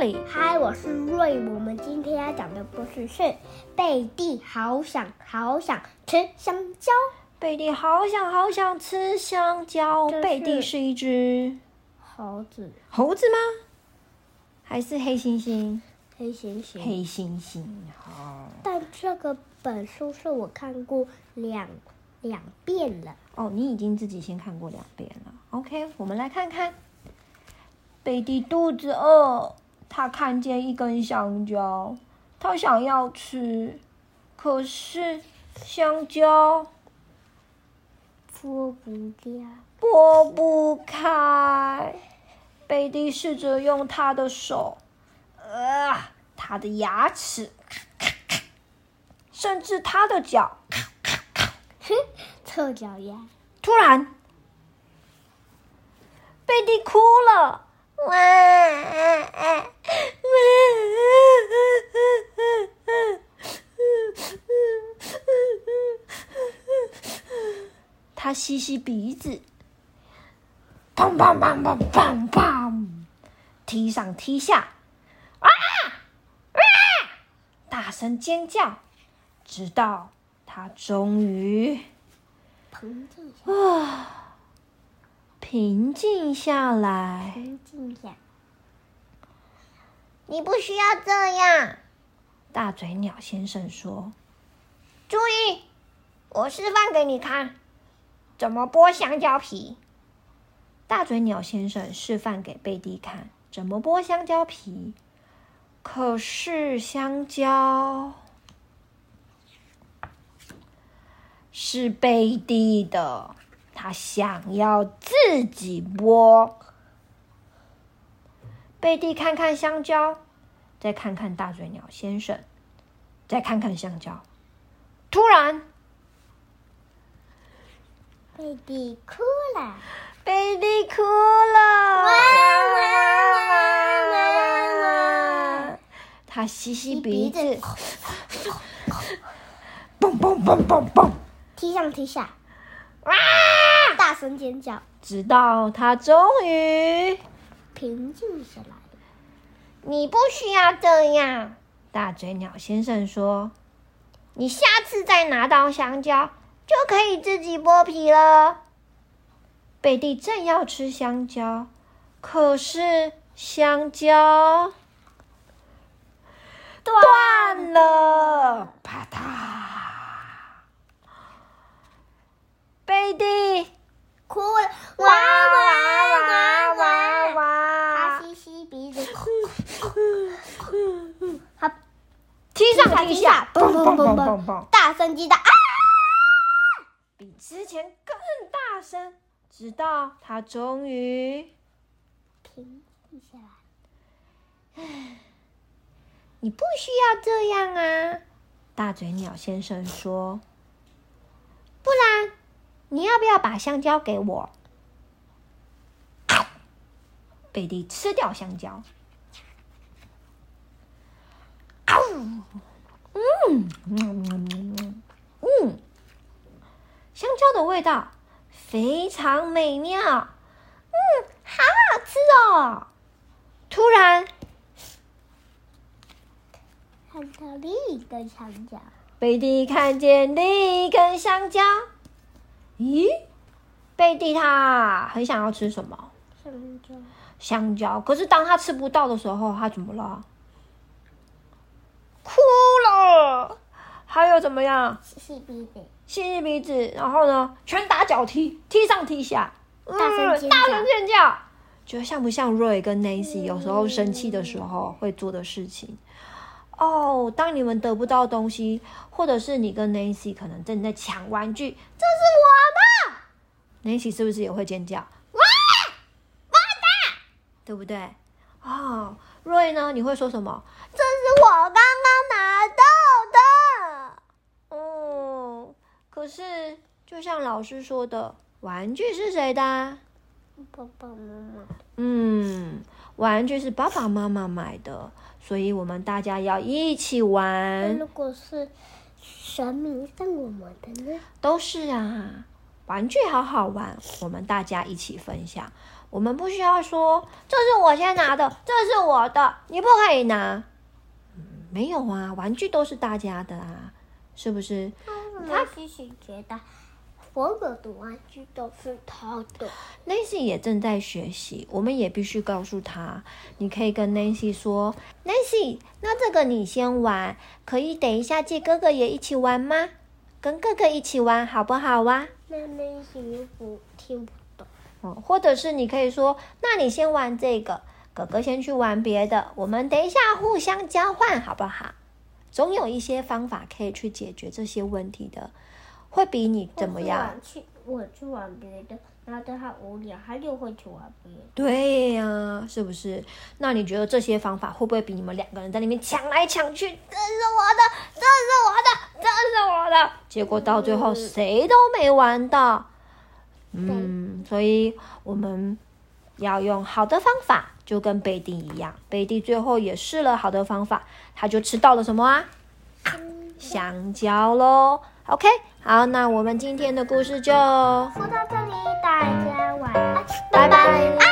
里。嗨，我是瑞。我们今天要讲的故事是贝蒂好想好想吃香蕉。贝蒂好想好想吃香蕉。是贝蒂是一只猴子，猴子吗？还是黑猩猩？黑猩猩。黑猩猩。好。但这个本书是我看过两两遍了。哦，你已经自己先看过两遍了。OK，我们来看看。贝蒂肚子饿，他看见一根香蕉，他想要吃，可是香蕉剥不掉，剥不开。贝蒂试着用他的手，呃，他的牙齿，甚至他的脚，哼臭 脚丫。突然，贝蒂哭了。哇！他吸吸鼻子，砰砰砰砰砰砰，踢上踢下，啊啊！大声尖叫，直到他终于平静下。平静下来。平静下。你不需要这样，大嘴鸟先生说。注意，我示范给你看，怎么剥香蕉皮。大嘴鸟先生示范给贝蒂看怎么剥香蕉皮。可是香蕉是贝蒂的。他想要自己剥。贝蒂看看香蕉，再看看大嘴鸟先生，再看看香蕉。突然，贝蒂哭了。贝蒂哭了。哇哇哇哇！他吸吸鼻子，蹦蹦蹦蹦蹦，踢上踢下，哇！大声尖叫，直到他终于平静下来。你不需要这样，大嘴鸟先生说：“你下次再拿到香蕉，就可以自己剥皮了。”贝蒂正要吃香蕉，可是香蕉断了，啪嗒！贝蒂。哭了，哇哇哇哇哇！他吸吸鼻子，他踢上踢下，蹦蹦蹦蹦蹦，大声击打啊！比之前更大声，直到他终于平静下来。唉，你不需要这样啊！大嘴鸟先生说，不然。你要不要把香蕉给我？贝蒂吃掉香蕉。嗯嗯嗯嗯，香蕉的味道非常美妙。嗯，好好吃哦。突然，看到另一根香蕉。贝蒂看见另一根香蕉。咦，贝蒂他很想要吃什么？香蕉。香蕉。可是当他吃不到的时候，他怎么了？哭了。怎么样？吸吸鼻子。吸吸鼻子，然后呢？拳打脚踢，踢上踢下，大声。大声尖叫。觉得像不像 Roy 跟 Nancy 有时候生气的时候会做的事情？哦、oh，当你们得不到东西，或者是你跟 Nancy 可能正在抢玩具，这是我的，Nancy 是不是也会尖叫？哇，我的，对不对？哦、oh，Roy 呢？你会说什么？这是我刚刚拿到的。哦，可是就像老师说的，玩具是谁的？爸爸妈妈。嗯，玩具是爸爸妈妈买的。所以我们大家要一起玩。如果是神明送我们的呢？都是啊，玩具好好玩，我们大家一起分享。我们不需要说这是我先拿的，这是我的，你不可以拿。嗯，没有啊，玩具都是大家的啊，是不是？他其实觉得所有的玩具都是他的。Nancy 也正在学习，我们也必须告诉他，你可以跟 Nancy 说：“Nancy，那这个你先玩，可以等一下借哥哥也一起玩吗？跟哥哥一起玩好不好啊？”那 Nancy 不听不懂。嗯，或者是你可以说，那你先玩这个，哥哥先去玩别的，我们等一下互相交换，好不好？总有一些方法可以去解决这些问题的，会比你怎么样？去，我去玩别的，然后等他无聊，他就会去玩别的。对呀、啊，是不是？那你觉得这些方法会不会比你们两个人在那边抢来抢去？这是我的，这是我的，这是我的，结果到最后谁都没玩到。嗯，所以我们要用好的方法，就跟贝蒂一样。贝蒂最后也试了好的方法，他就吃到了什么啊？香蕉喽。OK，好，那我们今天的故事就说到这里，大家晚安，拜拜。